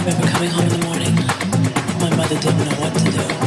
feeling remember coming home in the morning. My mother didn't know what to thing.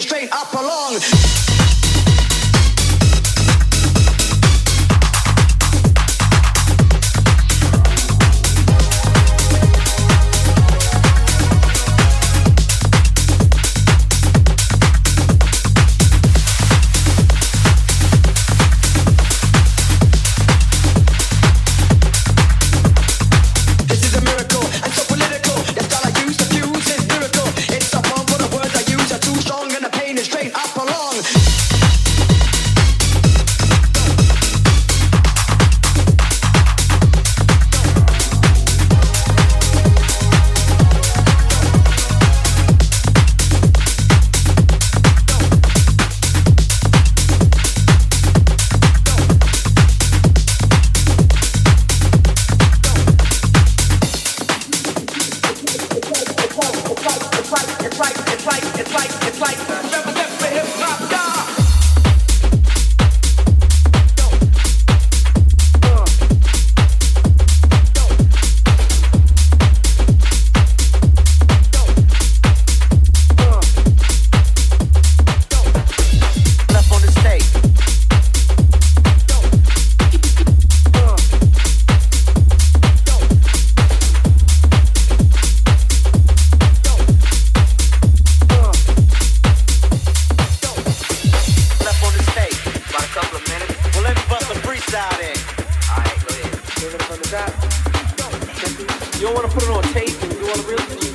Straight up along. you don't want to put it on tape and you want to really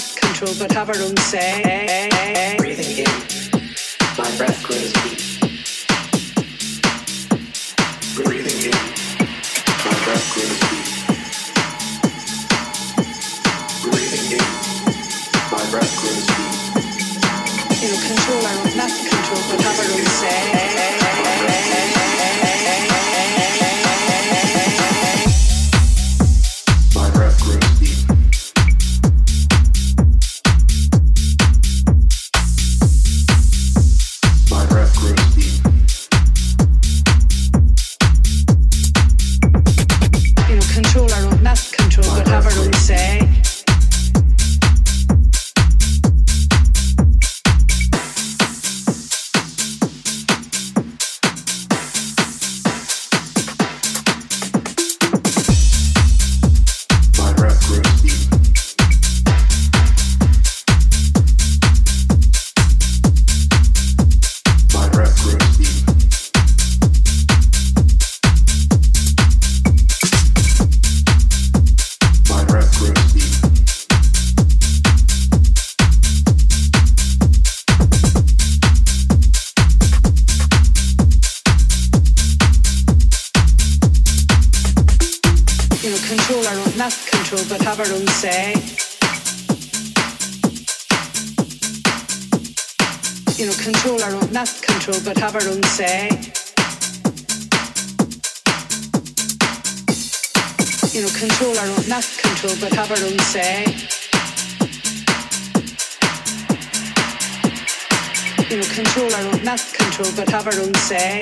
control, but have our own say. Breathing in, my breath grows deep. You know, control our own, not control, but have our own say. You know, control our own, not control, but have our own say.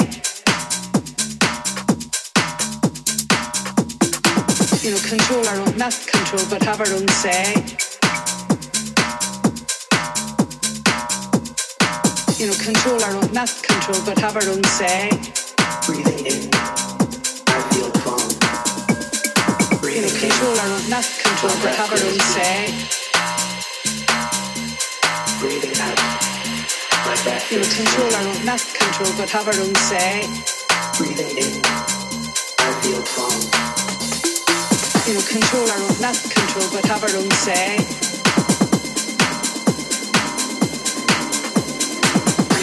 You know, control our own, not control, but have our own say. You know, control our own, not control, but have our own say. Breathing in, In, control our own, not control, but have our own say. breathing out. My breath feels control our own, not control, but have our own say. Breathing in, I feel calm. Know, control our own, not control, but have our own say.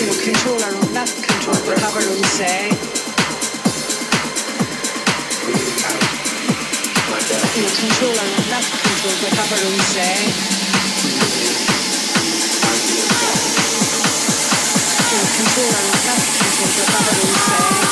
Know, control our own, not control, but have our own attimo controllano un attimo il tuo capo dove sei controllano un attimo il tuo capo dove sei